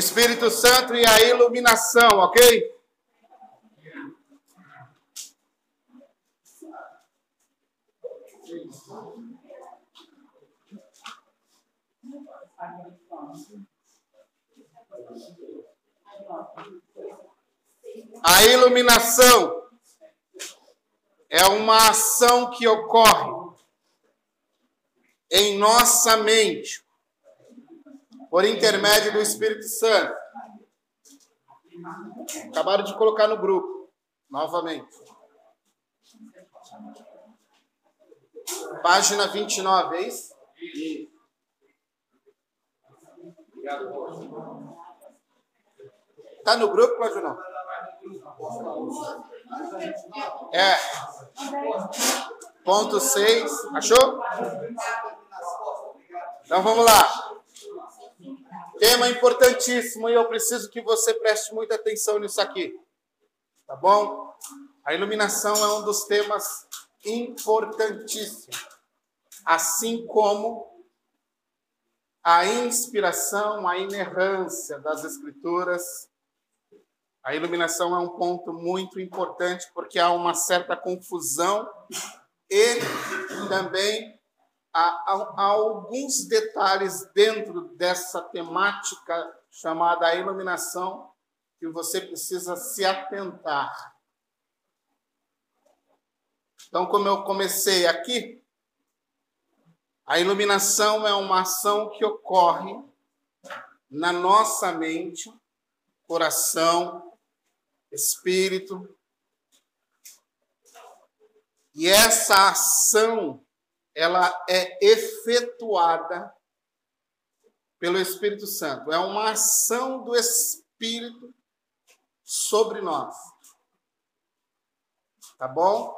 Espírito Santo e a iluminação, ok? A iluminação é uma ação que ocorre em nossa mente por intermédio do Espírito Santo. Acabaram de colocar no grupo, novamente. Página 29, é isso? Está no grupo, Cláudio, não? É. Ponto 6. Achou? Então vamos lá. Tema importantíssimo e eu preciso que você preste muita atenção nisso aqui. Tá bom? A iluminação é um dos temas importantíssimos. Assim como a inspiração, a inerrância das Escrituras. A iluminação é um ponto muito importante porque há uma certa confusão e também há, há, alguns detalhes dentro dessa temática chamada iluminação que você precisa se atentar. Então, como eu comecei aqui, a iluminação é uma ação que ocorre na nossa mente, coração, espírito. E essa ação ela é efetuada pelo Espírito Santo. É uma ação do Espírito sobre nós. Tá bom?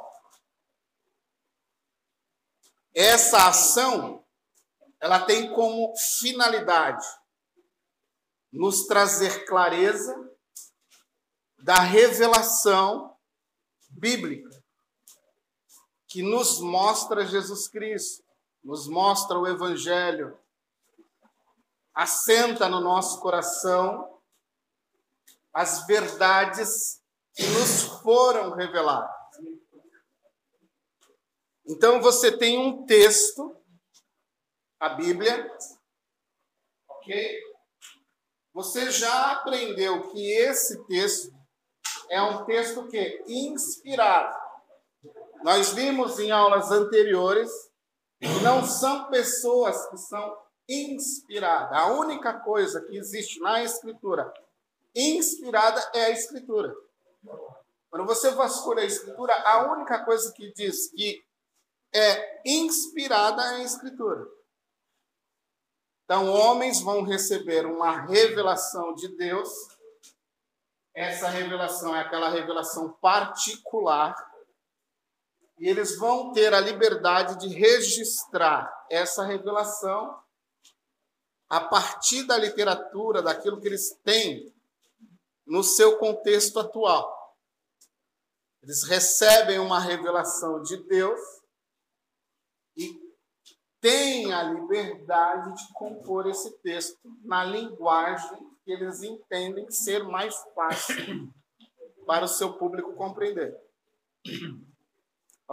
Essa ação ela tem como finalidade nos trazer clareza da revelação bíblica que nos mostra Jesus Cristo, nos mostra o Evangelho, assenta no nosso coração as verdades que nos foram reveladas. Então você tem um texto, a Bíblia, ok? Você já aprendeu que esse texto é um texto que inspirado nós vimos em aulas anteriores que não são pessoas que são inspiradas. A única coisa que existe na Escritura inspirada é a Escritura. Quando você vasculha a Escritura, a única coisa que diz que é inspirada é a Escritura. Então, homens vão receber uma revelação de Deus. Essa revelação é aquela revelação particular e eles vão ter a liberdade de registrar essa revelação a partir da literatura, daquilo que eles têm no seu contexto atual. Eles recebem uma revelação de Deus e têm a liberdade de compor esse texto na linguagem que eles entendem ser mais fácil para o seu público compreender.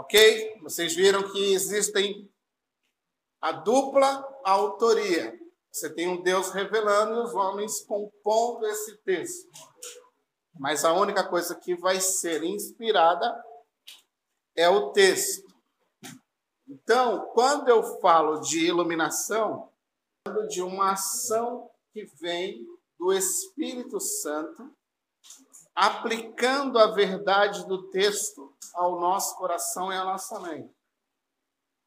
Ok? Vocês viram que existem a dupla autoria. Você tem um Deus revelando e os homens compondo esse texto. Mas a única coisa que vai ser inspirada é o texto. Então, quando eu falo de iluminação, falo de uma ação que vem do Espírito Santo aplicando a verdade do texto ao nosso coração e à nossa mente.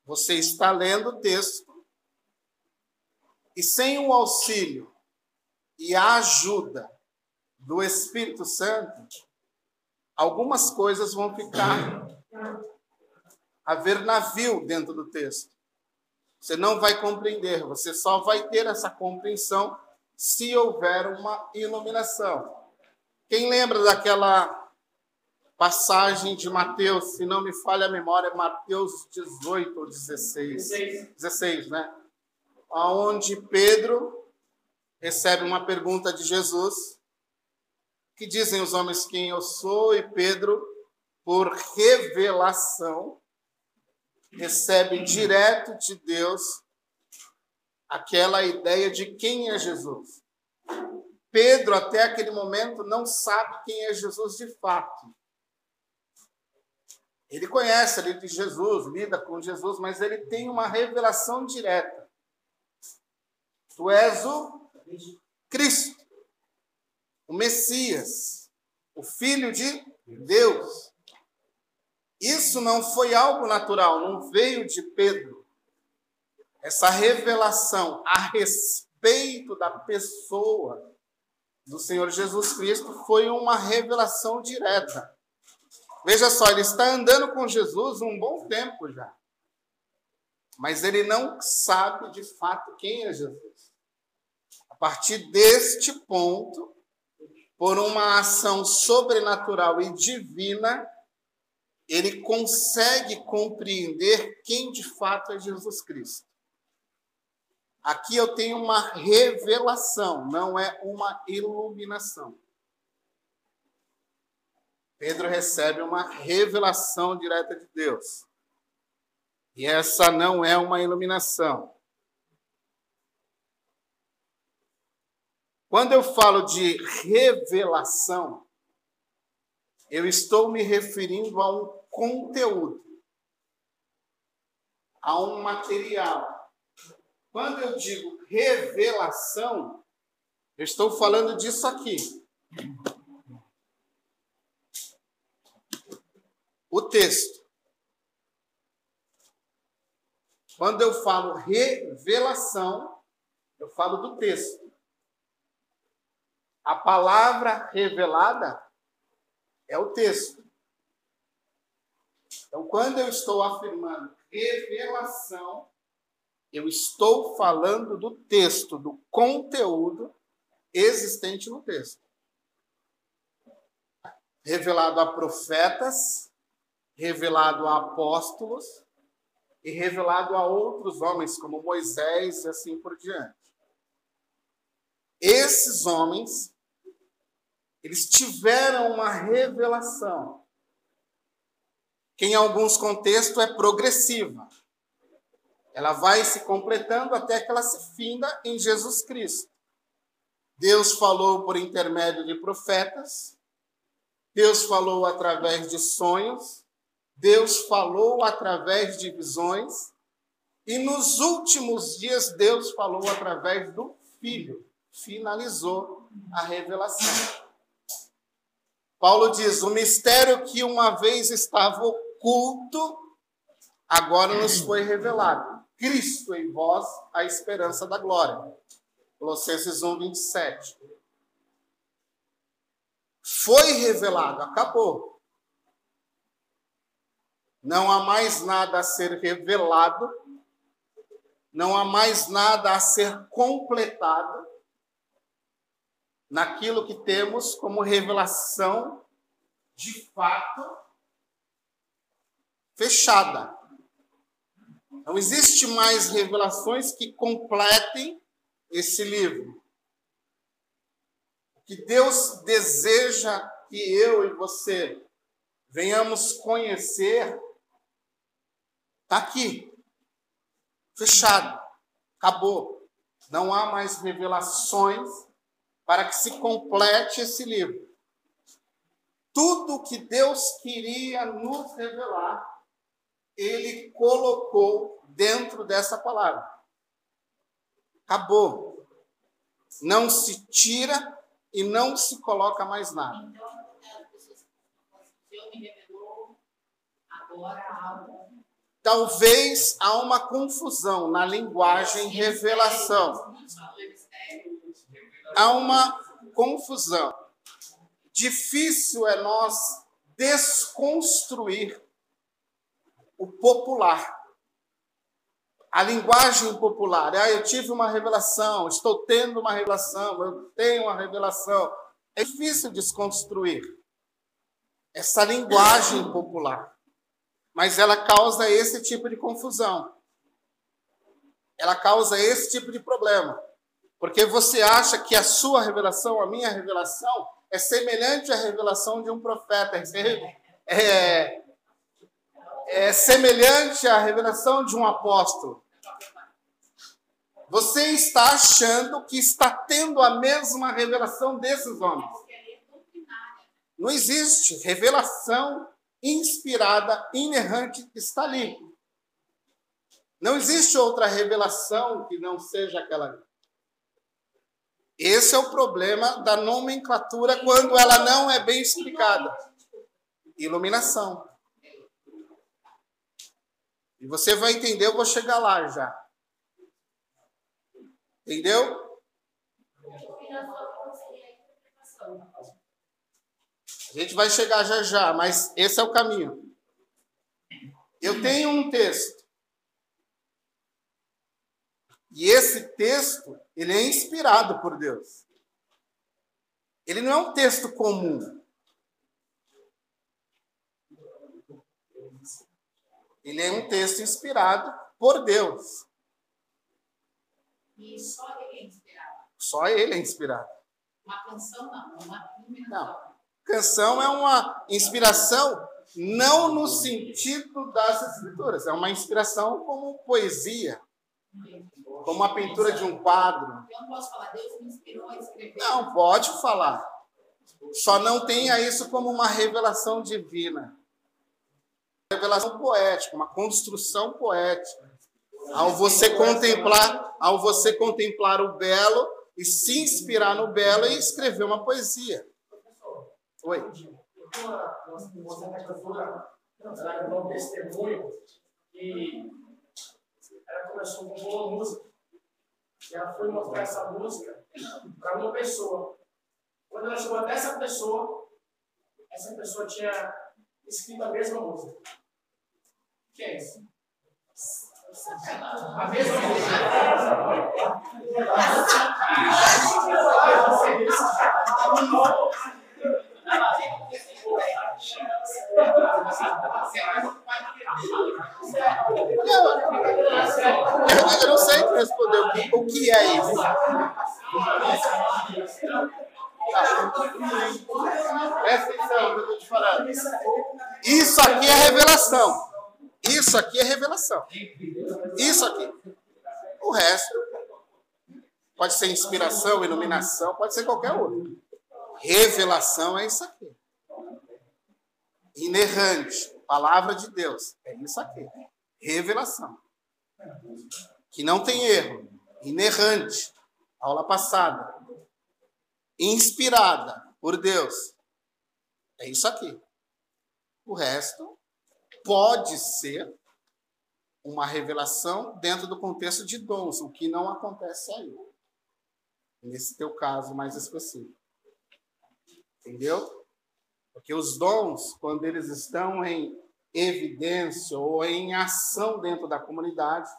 Você está lendo o texto e sem o auxílio e a ajuda do Espírito Santo, algumas coisas vão ficar a ver navio dentro do texto. Você não vai compreender, você só vai ter essa compreensão se houver uma iluminação. Quem lembra daquela passagem de Mateus, se não me falha a memória, Mateus 18 ou 16? 16, 16 né? Onde Pedro recebe uma pergunta de Jesus: Que dizem os homens quem eu sou? E Pedro, por revelação, recebe direto de Deus aquela ideia de quem é Jesus. Pedro, até aquele momento, não sabe quem é Jesus de fato. Ele conhece ali de Jesus, lida com Jesus, mas ele tem uma revelação direta. Tu és o Cristo, o Messias, o Filho de Deus. Isso não foi algo natural, não veio de Pedro. Essa revelação a respeito da pessoa do Senhor Jesus Cristo foi uma revelação direta. Veja só, ele está andando com Jesus um bom tempo já. Mas ele não sabe de fato quem é Jesus. A partir deste ponto, por uma ação sobrenatural e divina, ele consegue compreender quem de fato é Jesus Cristo. Aqui eu tenho uma revelação, não é uma iluminação. Pedro recebe uma revelação direta de Deus. E essa não é uma iluminação. Quando eu falo de revelação, eu estou me referindo a um conteúdo, a um material. Quando eu digo revelação, eu estou falando disso aqui. o texto. Quando eu falo revelação, eu falo do texto. A palavra revelada é o texto. Então, quando eu estou afirmando revelação, eu estou falando do texto, do conteúdo existente no texto. Revelado a profetas, revelado a apóstolos e revelado a outros homens, como Moisés e assim por diante. Esses homens, eles tiveram uma revelação, que em alguns contextos é progressiva. Ela vai se completando até que ela se finda em Jesus Cristo. Deus falou por intermédio de profetas, Deus falou através de sonhos, Deus falou através de visões, e nos últimos dias Deus falou através do Filho. Finalizou a revelação. Paulo diz: o mistério que uma vez estava oculto, agora nos foi revelado. Cristo em vós, a esperança da glória. Colossenses 1, 27. Foi revelado, acabou. Não há mais nada a ser revelado, não há mais nada a ser completado naquilo que temos como revelação de fato fechada. Não existe mais revelações que completem esse livro. O que Deus deseja que eu e você venhamos conhecer Está aqui. Fechado. Acabou. Não há mais revelações para que se complete esse livro. Tudo que Deus queria nos revelar, Ele colocou dentro dessa palavra. Acabou. Não se tira e não se coloca mais nada. Talvez há uma confusão na linguagem revelação. Há uma confusão. Difícil é nós desconstruir o popular. A linguagem popular. Ah, eu tive uma revelação, estou tendo uma revelação, eu tenho uma revelação. É difícil desconstruir essa linguagem popular mas ela causa esse tipo de confusão. Ela causa esse tipo de problema. Porque você acha que a sua revelação, a minha revelação, é semelhante à revelação de um profeta. É, é semelhante à revelação de um apóstolo. Você está achando que está tendo a mesma revelação desses homens. Não existe revelação inspirada, inerrante, está ali. Não existe outra revelação que não seja aquela ali. Esse é o problema da nomenclatura quando ela não é bem explicada. Iluminação. E você vai entender, eu vou chegar lá já. Entendeu? A gente vai chegar já já, mas esse é o caminho. Eu tenho um texto. E esse texto, ele é inspirado por Deus. Ele não é um texto comum. Ele é um texto inspirado por Deus. E só ele é inspirado. Só ele é inspirado. Uma canção não, uma Não. Canção é uma inspiração não no sentido das escrituras, é uma inspiração como poesia, como a pintura de um quadro. Eu não posso falar, Deus me inspirou a escrever. Não, pode falar. Só não tenha isso como uma revelação divina. Revelação poética, uma construção poética. Ao você contemplar, ao você contemplar o belo e se inspirar no belo e escrever uma poesia. Oi. Moça na cantora, ela gravou um testemunho e ela começou compor uma música. E ela foi mostrar essa música para uma pessoa. Quando ela chegou até essa pessoa, essa pessoa tinha escrito a mesma música. Que é isso? Eu, não sei responder o que, o que é isso. Presta atenção eu estou te falando. Isso aqui é revelação. Isso aqui é revelação. Isso aqui. O resto pode ser inspiração, iluminação, pode ser qualquer outro. Revelação é isso aqui. Inerrante, palavra de Deus, é isso aqui. Revelação. Que não tem erro. Inerrante. Aula passada. Inspirada por Deus. É isso aqui. O resto pode ser uma revelação dentro do contexto de dons, o que não acontece aí. Nesse teu caso mais específico. Entendeu? Porque os dons, quando eles estão em evidência ou em ação dentro da comunidade,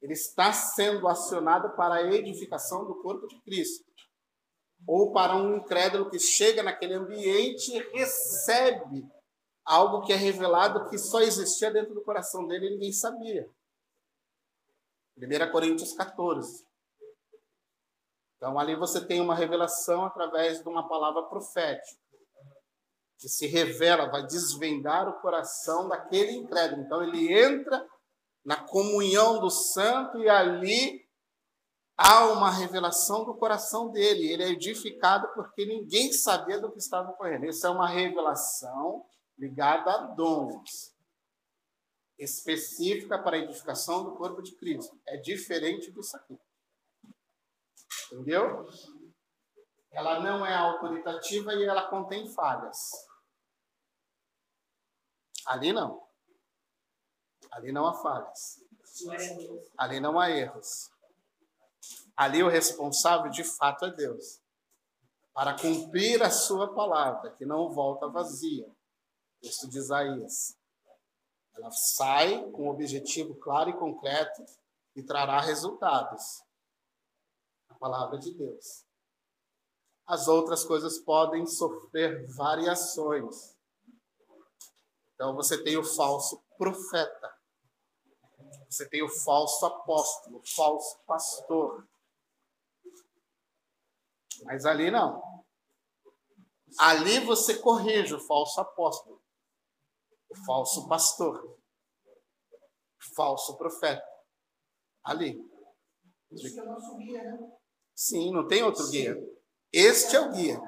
ele está sendo acionado para a edificação do corpo de Cristo. Ou para um incrédulo que chega naquele ambiente e recebe algo que é revelado que só existia dentro do coração dele e ninguém sabia. 1 Coríntios 14. Então ali você tem uma revelação através de uma palavra profética. Que se revela, vai desvendar o coração daquele incrédulo. Então ele entra na comunhão do santo e ali há uma revelação do coração dele. Ele é edificado porque ninguém sabia do que estava ocorrendo. Isso é uma revelação ligada a dons, específica para a edificação do corpo de Cristo. É diferente disso aqui. Entendeu? Ela não é autoritativa e ela contém falhas. Ali não. Ali não há falhas. Ali não há erros. Ali o responsável de fato é Deus. Para cumprir a sua palavra, que não volta vazia texto de Isaías. Ela sai com um objetivo claro e concreto e trará resultados. A palavra de Deus. As outras coisas podem sofrer variações. Então você tem o falso profeta. Você tem o falso apóstolo, o falso pastor. Mas ali não. Ali você corrige o falso apóstolo, o falso pastor, o falso profeta. Ali. Isso é o nosso guia, né? Sim, não tem outro guia. Este é o guia.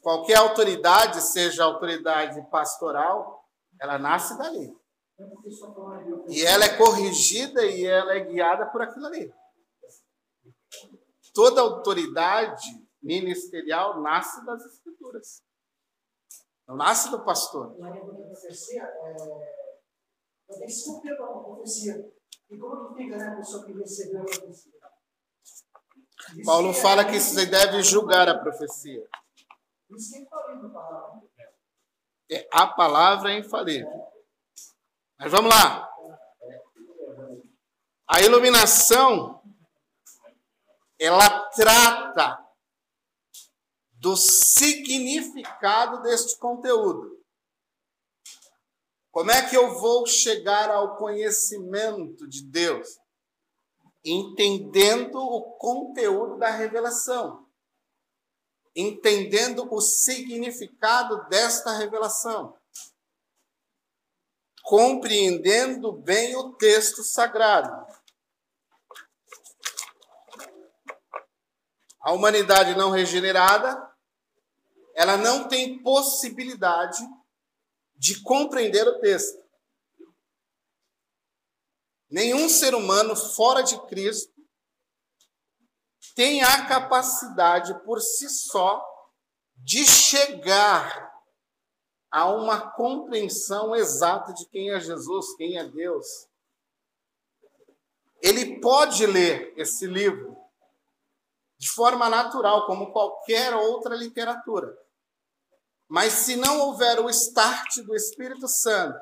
Qualquer autoridade, seja autoridade pastoral, ela nasce dali. E ela é corrigida e ela é guiada por aquilo ali. Toda autoridade ministerial nasce das escrituras. Não nasce do pastor. É... a profecia. E como que fica, né, a pessoa que recebeu a profecia? Diz Paulo fala é- que você deve julgar a profecia. Isso é infalível, palavra. É, A palavra é infalível. Mas vamos lá. A iluminação, ela trata do significado deste conteúdo. Como é que eu vou chegar ao conhecimento de Deus? Entendendo o conteúdo da revelação. Entendendo o significado desta revelação. Compreendendo bem o texto sagrado. A humanidade não regenerada, ela não tem possibilidade de compreender o texto. Nenhum ser humano fora de Cristo tem a capacidade por si só de chegar a uma compreensão exata de quem é Jesus, quem é Deus. Ele pode ler esse livro de forma natural, como qualquer outra literatura. Mas se não houver o start do Espírito Santo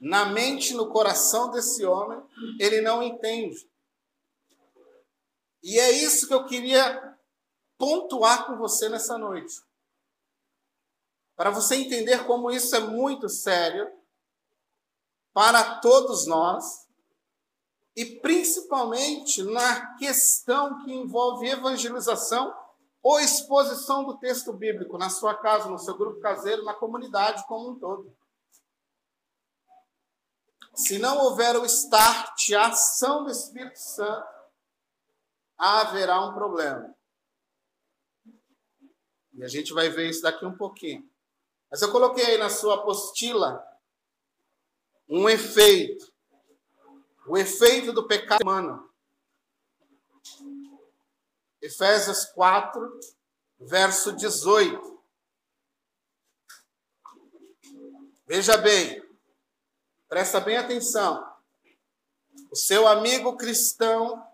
na mente no coração desse homem, ele não entende. E é isso que eu queria pontuar com você nessa noite. Para você entender como isso é muito sério para todos nós e principalmente na questão que envolve evangelização ou exposição do texto bíblico na sua casa, no seu grupo caseiro, na comunidade como um todo. Se não houver o start, a ação do Espírito Santo, haverá um problema. E a gente vai ver isso daqui um pouquinho. Mas eu coloquei aí na sua apostila um efeito. O efeito do pecado humano. Efésios 4, verso 18. Veja bem, presta bem atenção. O seu amigo cristão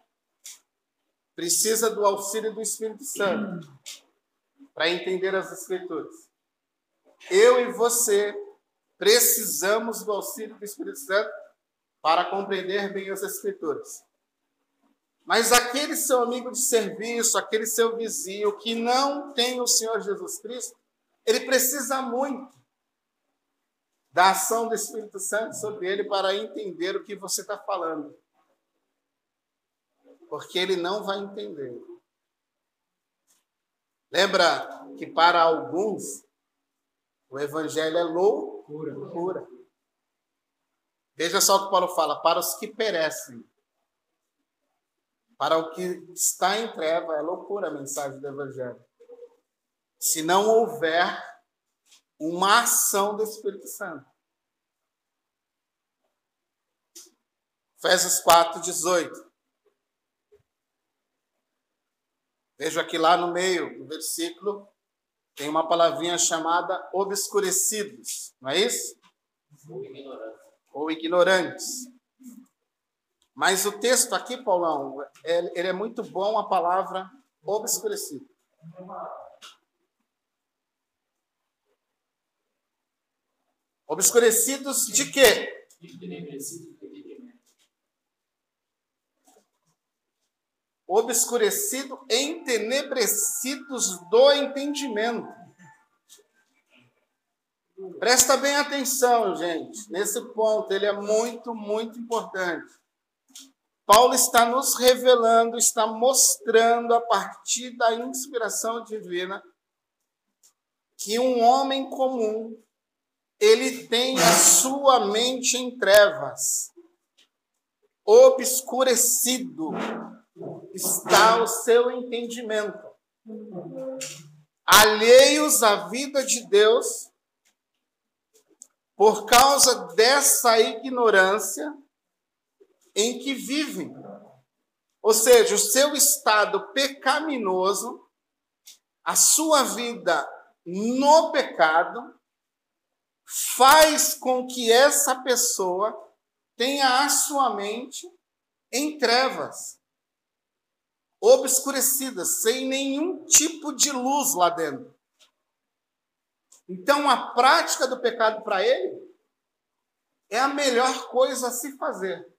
precisa do auxílio do Espírito Santo para entender as Escrituras. Eu e você precisamos do auxílio do Espírito Santo para compreender bem as Escrituras. Mas aquele seu amigo de serviço, aquele seu vizinho que não tem o Senhor Jesus Cristo, ele precisa muito da ação do Espírito Santo sobre ele para entender o que você está falando. Porque ele não vai entender. Lembra que para alguns o evangelho é loucura. loucura. Veja só o que Paulo fala: para os que perecem. Para o que está em treva, é loucura a mensagem do Evangelho. Se não houver uma ação do Espírito Santo. Efésios 4, 18. Vejo aqui lá no meio do versículo, tem uma palavrinha chamada obscurecidos, não é isso? Ou ignorante. Ou ignorantes. Mas o texto aqui, Paulão, é- ele é muito bom a palavra obscurecido. Obscurecidos de quê? Obscurecido, entenebrecidos do entendimento. Presta bem atenção, gente, nesse ponto, ele é muito, muito importante. Paulo está nos revelando, está mostrando a partir da inspiração divina que um homem comum ele tem a sua mente em trevas, obscurecido está o seu entendimento. Alheios à vida de Deus, por causa dessa ignorância em que vivem. Ou seja, o seu estado pecaminoso, a sua vida no pecado, faz com que essa pessoa tenha a sua mente em trevas, obscurecida, sem nenhum tipo de luz lá dentro. Então, a prática do pecado para ele é a melhor coisa a se fazer.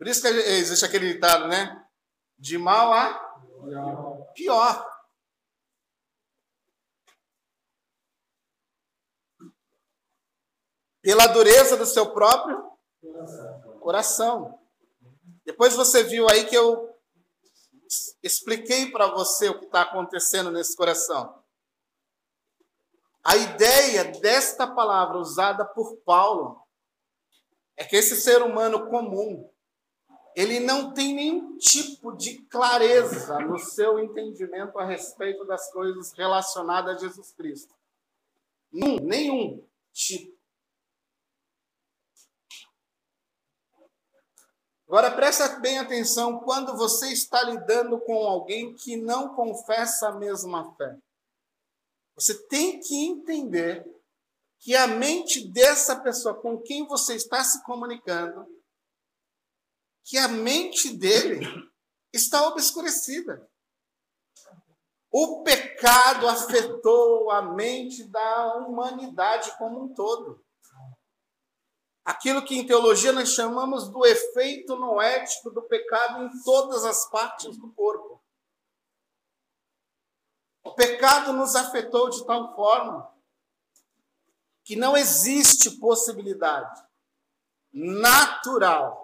Por isso que existe aquele ditado, né? De mal a pior. Pela dureza do seu próprio coração. Depois você viu aí que eu expliquei para você o que está acontecendo nesse coração. A ideia desta palavra usada por Paulo é que esse ser humano comum, ele não tem nenhum tipo de clareza no seu entendimento a respeito das coisas relacionadas a Jesus Cristo. Nenhum, nenhum tipo. Agora presta bem atenção quando você está lidando com alguém que não confessa a mesma fé. Você tem que entender que a mente dessa pessoa com quem você está se comunicando que a mente dele está obscurecida. O pecado afetou a mente da humanidade como um todo. Aquilo que em teologia nós chamamos do efeito noético do pecado em todas as partes do corpo. O pecado nos afetou de tal forma que não existe possibilidade natural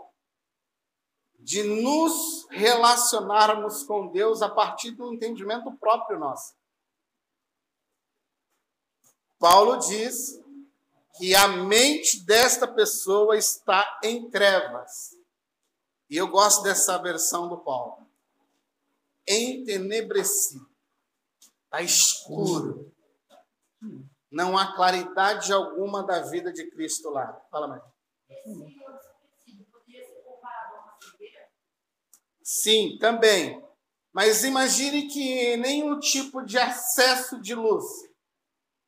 de nos relacionarmos com Deus a partir do entendimento próprio nosso. Paulo diz que a mente desta pessoa está em trevas. E eu gosto dessa versão do Paulo. Entenebrecido. Está escuro. Não há claridade alguma da vida de Cristo lá. Fala mais. Sim, também. Mas imagine que nenhum tipo de acesso de luz.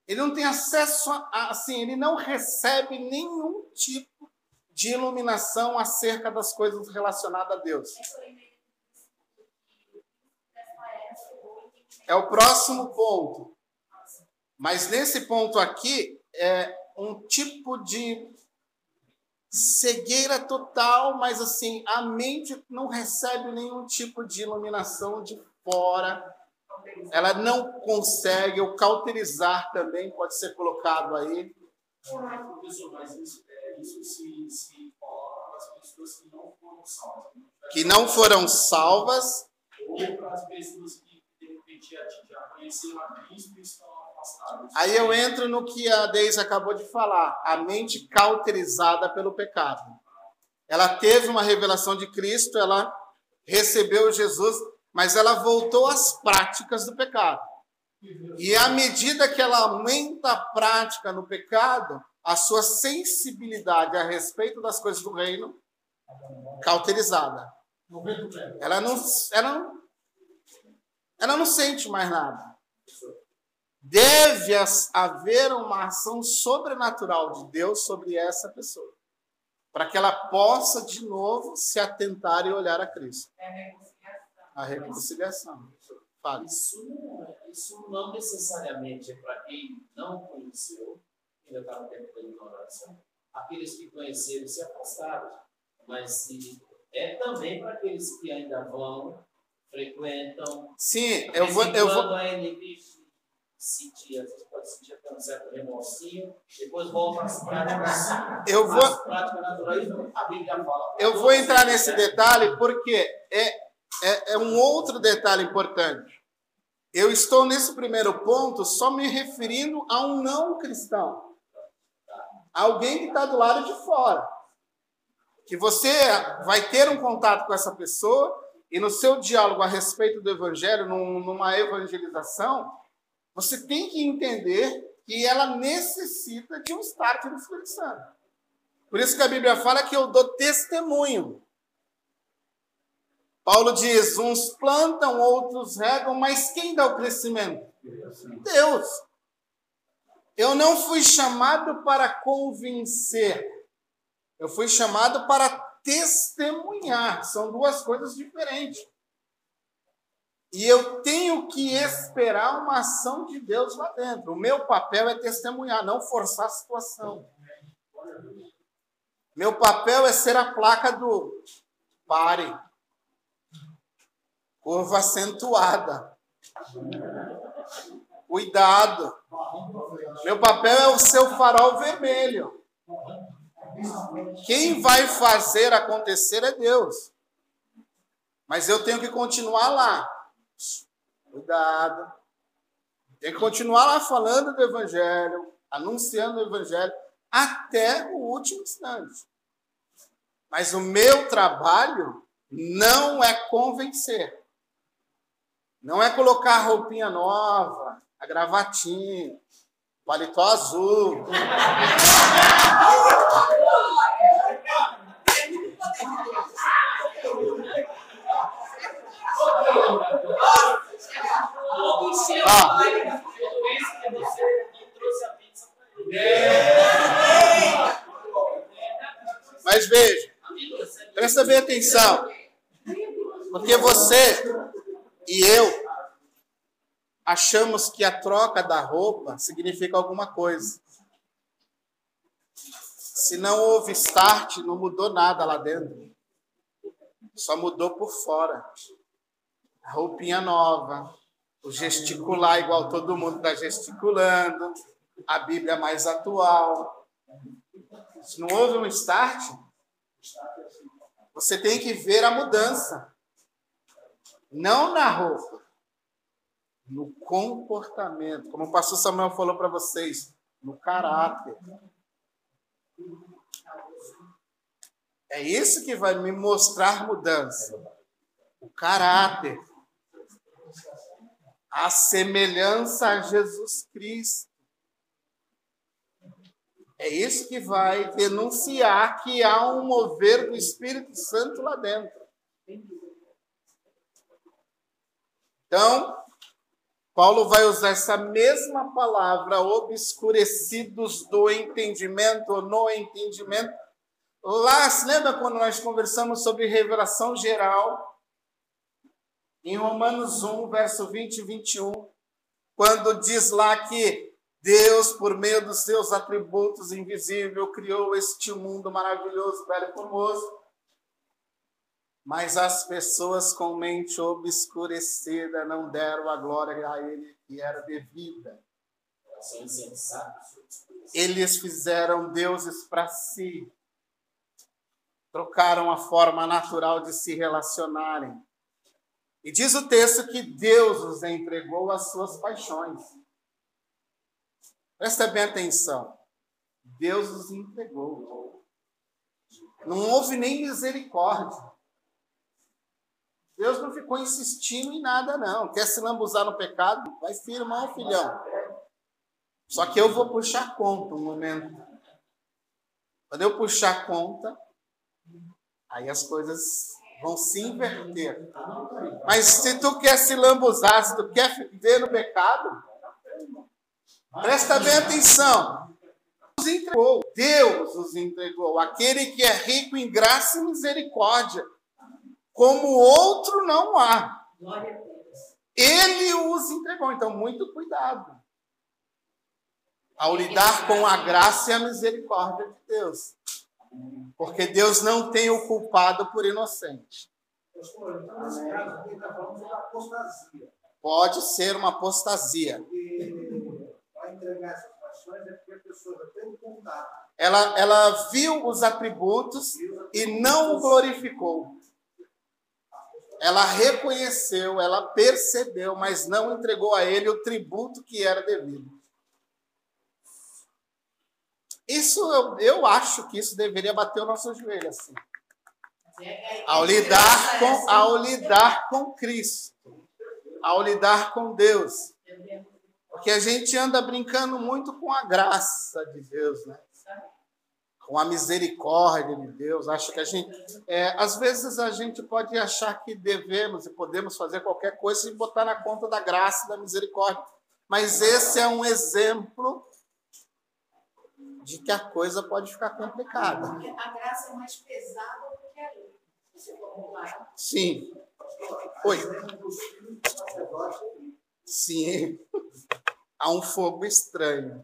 Ele não tem acesso a, assim, ele não recebe nenhum tipo de iluminação acerca das coisas relacionadas a Deus. É o próximo ponto. Mas nesse ponto aqui é um tipo de cegueira total, mas assim, a mente não recebe nenhum tipo de iluminação de fora. Ela não consegue, o cauterizar também pode ser colocado aí. Professor, mas isso, isso se, se coloca as pessoas que não foram salvas. Que não foram salvas. Ou para as pessoas que, de repente, já conheceram a Cristo e estão Aí eu entro no que a Deise acabou de falar, a mente cauterizada pelo pecado. Ela teve uma revelação de Cristo, ela recebeu Jesus, mas ela voltou às práticas do pecado. E à medida que ela aumenta a prática no pecado, a sua sensibilidade a respeito das coisas do reino cauterizada. Ela não, ela não, ela não sente mais nada deve haver uma ação sobrenatural de Deus sobre essa pessoa, para que ela possa de novo se atentar e olhar a Cristo. A reconciliação. Fale. Isso, isso não necessariamente é para quem não conheceu, ainda está no tempo da ignorância, aqueles que conheceram se afastaram, mas é também para aqueles que ainda vão, frequentam. Sim, eu vou, eu vou, sentir, às vezes pode sentir até um certo remorsinho, depois volta às práticas. Eu vou- práticas naturais, a Bíblia fala. Eu vou entrar nesse detalhe porque é, é, é um outro detalhe importante. Eu estou nesse primeiro ponto só me referindo a um não cristão. Alguém que está do lado de fora. Que você vai ter um contato com essa pessoa e no seu diálogo a respeito do evangelho, num- numa evangelização, você tem que entender que ela necessita de um start do Espírito Santo. Por isso que a Bíblia fala que eu dou testemunho. Paulo diz: uns plantam, outros regam, mas quem dá o crescimento? Deus. Eu não fui chamado para convencer, eu fui chamado para testemunhar. São duas coisas diferentes. E eu tenho que esperar uma ação de Deus lá dentro. O meu papel é testemunhar, não forçar a situação. Meu papel é ser a placa do pare. Curva acentuada. Cuidado. Meu papel é o seu farol vermelho. Quem vai fazer acontecer é Deus. Mas eu tenho que continuar lá. Cuidado. Tenho que continuar lá falando do Evangelho, anunciando o Evangelho, até o último instante. Mas o meu trabalho não é convencer. Não é colocar a roupinha nova, a gravatinha, paletó azul. Ah. Mas veja, presta bem atenção. Porque você e eu achamos que a troca da roupa significa alguma coisa. Se não houve start, não mudou nada lá dentro. Só mudou por fora. A roupinha nova, o gesticular igual todo mundo está gesticulando, a Bíblia mais atual. Se não houve um start, você tem que ver a mudança. Não na roupa, no comportamento. Como o pastor Samuel falou para vocês, no caráter. É isso que vai me mostrar mudança. O caráter. A semelhança a Jesus Cristo. É isso que vai denunciar que há um mover do Espírito Santo lá dentro. Então, Paulo vai usar essa mesma palavra, obscurecidos do entendimento ou no entendimento. Lá, se lembra quando nós conversamos sobre revelação geral? Em Romanos 1, verso 20 e 21, quando diz lá que Deus, por meio dos seus atributos invisíveis, criou este mundo maravilhoso, belo e formoso. Mas as pessoas com mente obscurecida não deram a glória a ele que era devida. Eles fizeram deuses para si. Trocaram a forma natural de se relacionarem. E diz o texto que Deus os entregou às suas paixões. Presta bem atenção. Deus os entregou. Não houve nem misericórdia. Deus não ficou insistindo em nada, não. Quer se lambuzar no pecado? Vai firmar, filhão. Só que eu vou puxar conta um momento. Quando eu puxar conta, aí as coisas vão se inverter. Mas se tu quer se lambuzar, se tu quer viver no pecado, presta bem atenção. Os entregou, Deus os entregou, aquele que é rico em graça e misericórdia. Como outro não há. Ele os entregou. Então, muito cuidado ao lidar com a graça e a misericórdia de Deus. Porque Deus não tem o culpado por inocente. Pastor, então nesse caso aqui está falando da apostasia. Pode ser uma apostasia. Porque essas paixões é porque a pessoa já tem um contato. Ela, ela viu os atributos e não o glorificou. Ela reconheceu, ela percebeu, mas não entregou a ele o tributo que era devido. Isso eu, eu acho que isso deveria bater o nosso joelho assim. Ao lidar com, ao lidar com Cristo, ao lidar com Deus. Porque a gente anda brincando muito com a graça de Deus, né? Com a misericórdia de Deus. Acho que a gente. É, às vezes a gente pode achar que devemos e podemos fazer qualquer coisa e botar na conta da graça e da misericórdia. Mas esse é um exemplo de que a coisa pode ficar complicada. Porque a graça é mais pesada do que a lei. Sim. Oi. Sim. Há um fogo estranho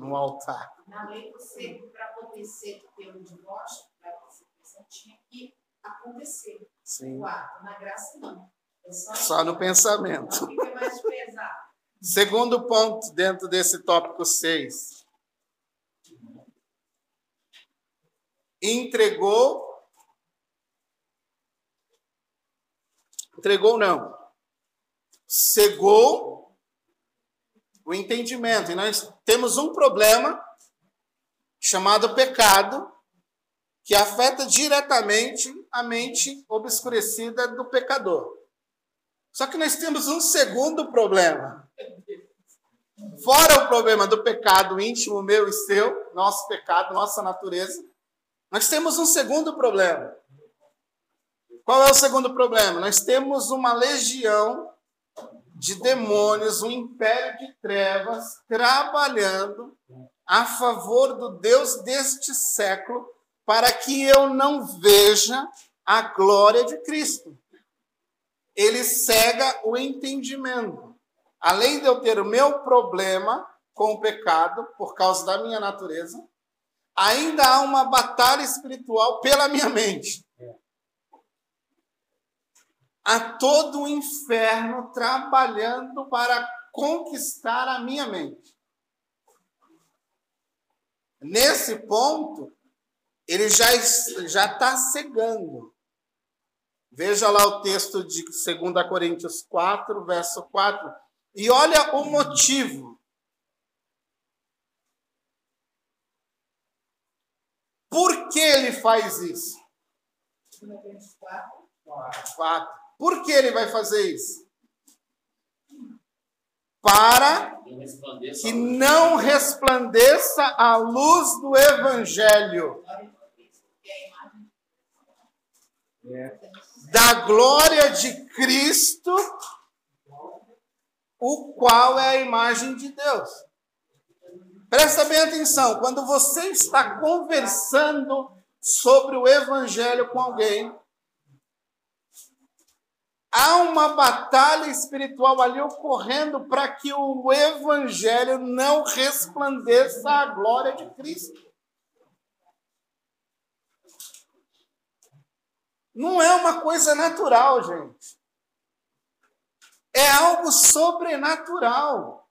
no altar. Na lei, você, para acontecer ter um divórcio, para você pensar, tinha que acontecer Sim. o ato. Na graça, não. É só, Só no pensamento. Fica mais pesado. Segundo ponto dentro desse tópico 6. Entregou. Entregou não. Cegou o entendimento. E nós temos um problema chamado pecado, que afeta diretamente a mente obscurecida do pecador. Só que nós temos um segundo problema. Fora o problema do pecado íntimo, meu e seu, nosso pecado, nossa natureza, nós temos um segundo problema. Qual é o segundo problema? Nós temos uma legião de demônios, um império de trevas trabalhando a favor do Deus deste século para que eu não veja a glória de Cristo. Ele cega o entendimento. Além de eu ter o meu problema com o pecado, por causa da minha natureza, ainda há uma batalha espiritual pela minha mente. Há todo o inferno trabalhando para conquistar a minha mente. Nesse ponto, ele já já está cegando. Veja lá o texto de 2 Coríntios 4, verso 4. E olha o motivo. Por que ele faz isso? 4. Por que ele vai fazer isso? Para que não resplandeça a luz do Evangelho. Da glória de Cristo, o qual é a imagem de Deus. Presta bem atenção, quando você está conversando sobre o Evangelho com alguém, há uma batalha espiritual ali ocorrendo para que o Evangelho não resplandeça a glória de Cristo. Não é uma coisa natural, gente. É algo sobrenatural.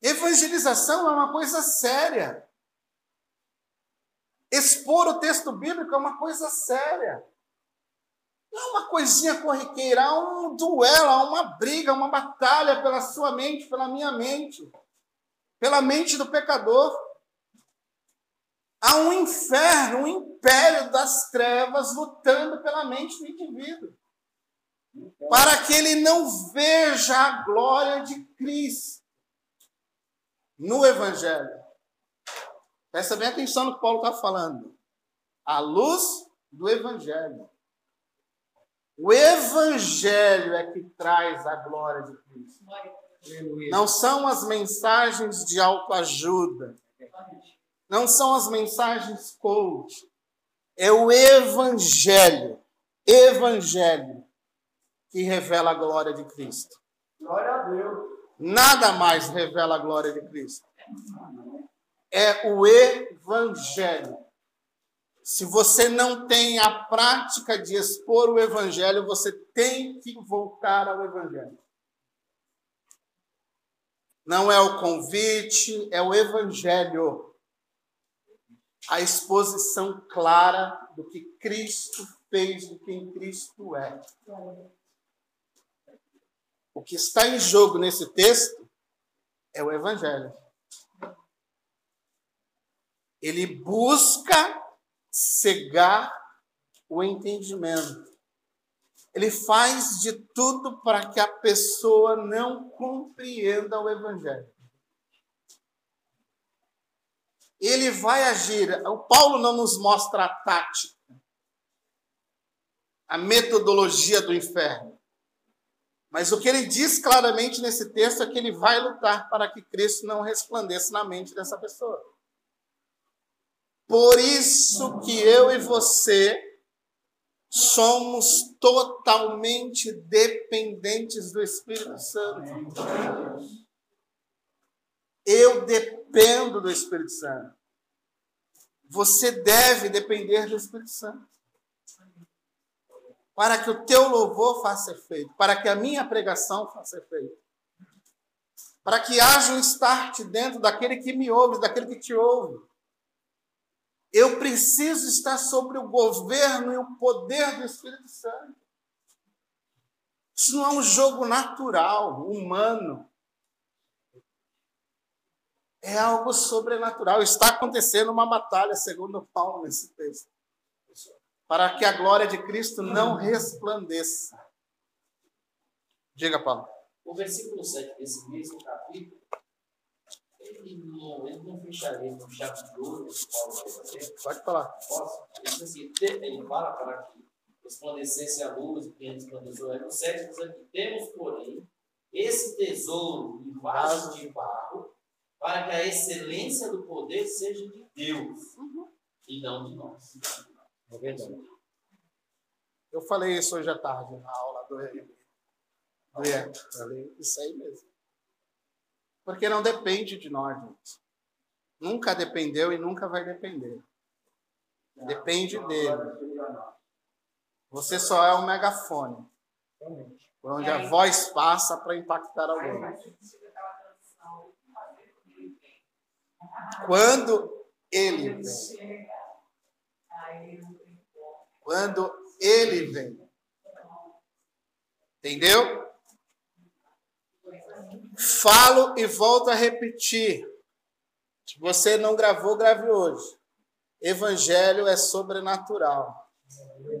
Evangelização é uma coisa séria. Expor o texto bíblico é uma coisa séria. Não é uma coisinha corriqueira, há um duelo, há uma briga, uma batalha pela sua mente, pela minha mente, pela mente do pecador. Há um inferno, um império das trevas lutando pela mente do indivíduo. Para que ele não veja a glória de Cristo no Evangelho. Presta bem atenção no que Paulo está falando. A luz do Evangelho. O Evangelho é que traz a glória de Cristo. Não são as mensagens de autoajuda. Não são as mensagens coach. É o Evangelho. Evangelho que revela a glória de Cristo. Glória a Deus. Nada mais revela a glória de Cristo. É o Evangelho. Se você não tem a prática de expor o Evangelho, você tem que voltar ao Evangelho. Não é o convite, é o evangelho. A exposição clara do que Cristo fez, do que em Cristo é. O que está em jogo nesse texto é o evangelho. Ele busca cegar o entendimento. Ele faz de tudo para que a pessoa não compreenda o Evangelho. Ele vai agir. O Paulo não nos mostra a tática, a metodologia do inferno. Mas o que ele diz claramente nesse texto é que ele vai lutar para que Cristo não resplandeça na mente dessa pessoa. Por isso que eu e você somos totalmente dependentes do Espírito Santo. Eu dependo do Espírito Santo. Você deve depender do Espírito Santo. Para que o teu louvor faça efeito, para que a minha pregação faça efeito. Para que haja um start dentro daquele que me ouve, daquele que te ouve. Eu preciso estar sobre o governo e o poder do Espírito Santo. Isso não é um jogo natural, humano. É algo sobrenatural. Está acontecendo uma batalha, segundo Paulo, nesse texto. Para que a glória de Cristo não resplandeça. Diga, Paulo. O versículo 7 desse mesmo capítulo ele não, não fecharia com chave de ouro, Paulo vai fazer? Pode falar. Posso? Ele diz assim, ele fala para que resplandecesse a luz, que resplandeceu aí no 7, diz aqui, temos, porém, esse tesouro em vaso de barro, para que a excelência do poder seja de Deus uhum. e não de nós. É verdade. Eu falei isso hoje à tarde na aula do do Falei isso aí mesmo. Porque não depende de nós, gente. Nunca dependeu e nunca vai depender. Depende dele. Você só é um megafone. Por onde a voz passa para impactar alguém. Quando ele vem. Quando ele vem. Entendeu? Falo e volto a repetir. Se você não gravou, grave hoje. Evangelho é sobrenatural.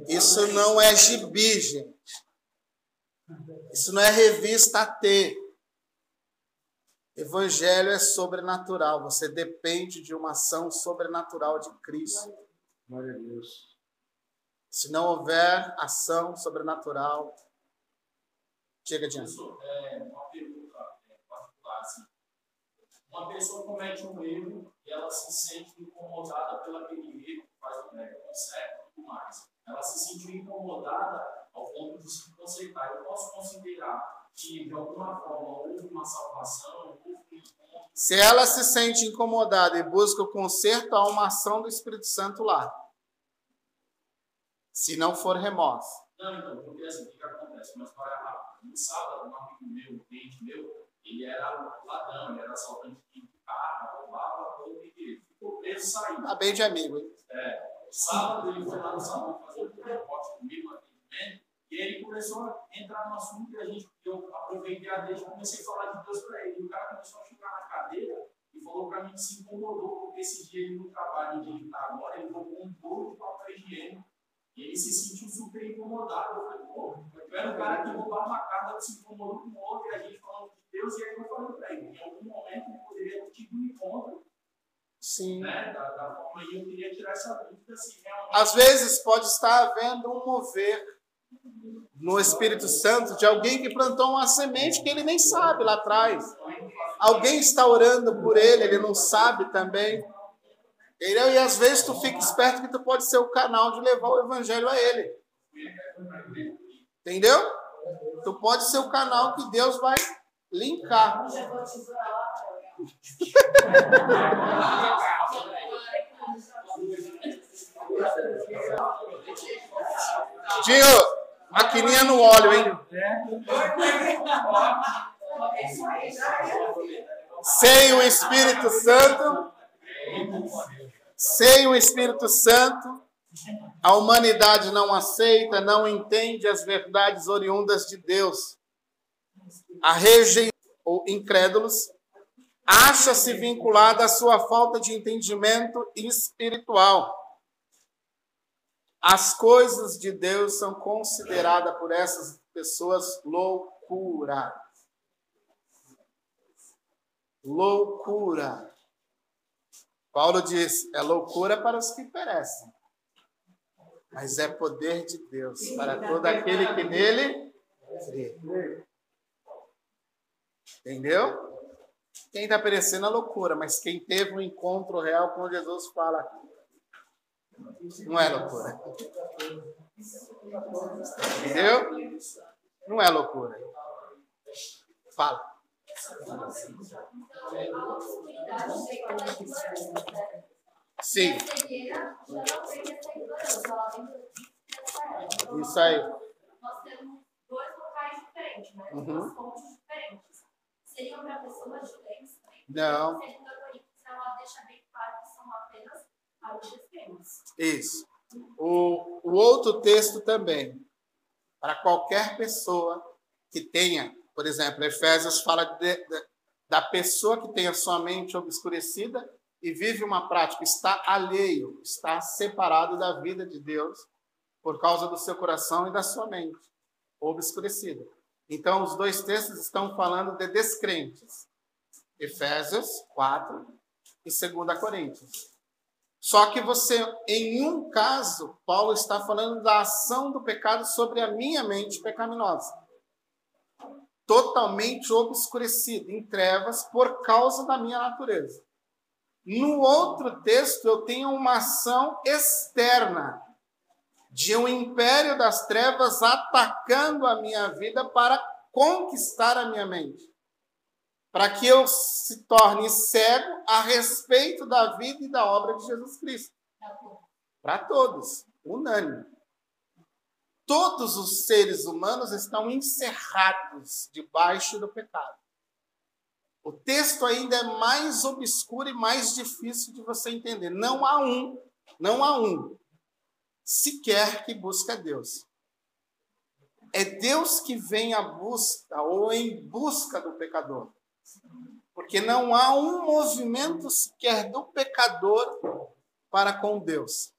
Isso não é gibi, gente. Isso não é revista T. Evangelho é sobrenatural. Você depende de uma ação sobrenatural de Cristo. Glória a Deus. Se não houver ação sobrenatural, chega adiante. É, uma pessoa comete um erro e ela se sente incomodada pelo aquele erro que faz o né, certo e tudo mais. Ela se sentiu incomodada ao ponto de se consertar. Eu posso considerar que, de alguma forma, houve uma salvação, houve um. Se ela se sente incomodada e busca o conserto, há uma ação do Espírito Santo lá. Se não for remorso. Não, então, porque assim, o que acontece? Uma história rápida. No sábado, um amigo meu, um cliente meu, ele era ladrão, ele era assaltante de carro, roubava roupa e ele ficou preso saiu. Tá bem de amigo, hein? É. Sábado ele foi lá no salão fazer um reporte comigo, atendimento, e ele começou a entrar no assunto e a gente, eu aproveitei a deixa e comecei a falar de Deus para ele. E o cara começou a ficar na cadeira e falou para mim que se incomodou, porque esse dia ele no trabalho onde ele está agora, ele roubou um bolo de papel higiênico e ele se sentiu super incomodado. Eu falei, pô, eu era o cara que roubava uma carta, se incomodou com outro, e a gente falando de Deus, e aí eu falei para ele, em algum momento ele poderia ter tido um encontro. Sim. Né, da, da forma eu queria tirar essa dúvida se realmente. Às vezes pode estar havendo um mover no Espírito Santo de alguém que plantou uma semente que ele nem sabe lá atrás. Alguém está orando por ele, ele não sabe também. Entendeu? E às vezes tu fica esperto que tu pode ser o canal de levar o evangelho a ele. Entendeu? Tu pode ser o canal que Deus vai linkar. Tio, maquininha no óleo, hein? Sem o Espírito Santo, sem o Espírito Santo, a humanidade não aceita, não entende as verdades oriundas de Deus. A rejeição ou incrédulos acha-se vinculada à sua falta de entendimento espiritual. As coisas de Deus são consideradas por essas pessoas loucura. Loucura. Paulo diz: é loucura para os que perecem, mas é poder de Deus para todo aquele que nele crê. Entendeu? Quem está perecendo é loucura, mas quem teve um encontro real com Jesus fala: não é loucura. Entendeu? Não é loucura. Fala. Sim. Isso aí. Nós temos dois locais diferentes, né? Uhum. Diferentes. Seriam para pessoas diferentes? Não. Deixa bem que são apenas. Isso. O, o outro texto também. Para qualquer pessoa que tenha, por exemplo, Efésios fala de- de- da pessoa que tem a sua mente obscurecida e vive uma prática, está alheio, está separado da vida de Deus por causa do seu coração e da sua mente obscurecida. Então, os dois textos estão falando de descrentes. Efésios 4 e 2 Coríntios. Só que você, em um caso, Paulo está falando da ação do pecado sobre a minha mente pecaminosa. Totalmente obscurecida, em trevas, por causa da minha natureza. No outro texto, eu tenho uma ação externa de um império das trevas atacando a minha vida para conquistar a minha mente. Para que eu se torne cego a respeito da vida e da obra de Jesus Cristo. Para todos, unânime. Todos os seres humanos estão encerrados debaixo do pecado. O texto ainda é mais obscuro e mais difícil de você entender. Não há um, não há um sequer que busca Deus. É Deus que vem à busca ou em busca do pecador. Porque não há um movimento sequer do pecador para com Deus.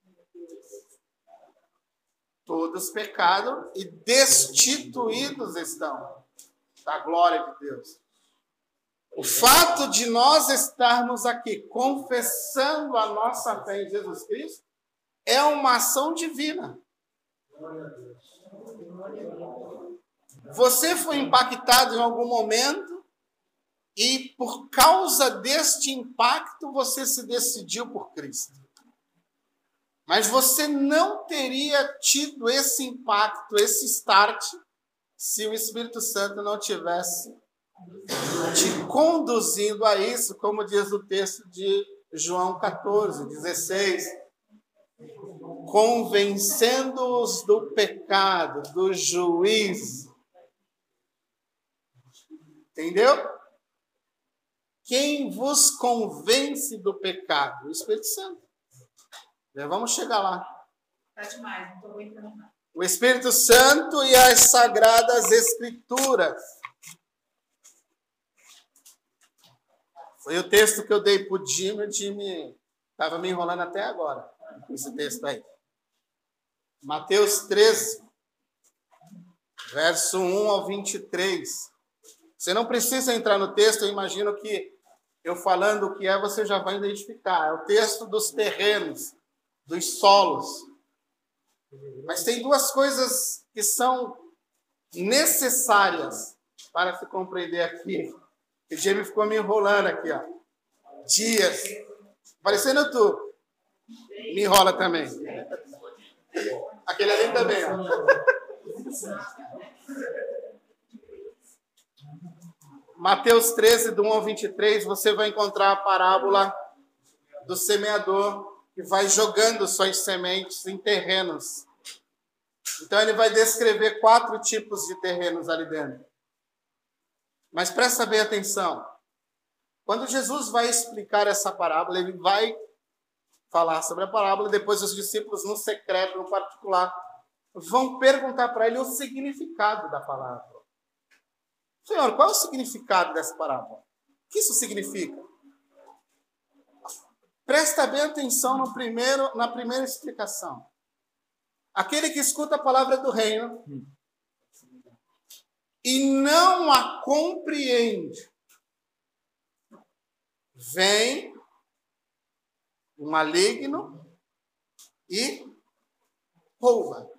Todos pecaram e destituídos estão da glória de Deus. O fato de nós estarmos aqui confessando a nossa fé em Jesus Cristo é uma ação divina. Você foi impactado em algum momento e por causa deste impacto você se decidiu por Cristo. Mas você não teria tido esse impacto, esse start, se o Espírito Santo não tivesse te conduzindo a isso, como diz o texto de João 14, 16 convencendo-os do pecado, do juízo. Entendeu? Quem vos convence do pecado? O Espírito Santo. Já vamos chegar lá. Tá demais, não estou aguentando mais. O Espírito Santo e as sagradas Escrituras. Foi o texto que eu dei para o Jimmy, o Jimmy estava me enrolando até agora com esse texto aí. Mateus 13, verso 1 ao 23. Você não precisa entrar no texto, eu imagino que eu falando o que é, você já vai identificar. É o texto dos terrenos, dos solos. Mas tem duas coisas que são necessárias para se compreender aqui. O Jamie ficou me enrolando aqui, ó. Dias. Parecendo tu. Me enrola também. Aquele ali também, ó. Mateus 13, do 1 ao 23, você vai encontrar a parábola do semeador que vai jogando suas sementes em terrenos. Então, ele vai descrever quatro tipos de terrenos ali dentro. Mas presta bem atenção. Quando Jesus vai explicar essa parábola, ele vai falar sobre a parábola, e depois os discípulos, no secreto, no particular, vão perguntar para ele o significado da palavra. Senhor, qual é o significado dessa parábola? O que isso significa? Presta bem atenção no primeiro, na primeira explicação. Aquele que escuta a palavra do reino e não a compreende, vem o maligno e rouba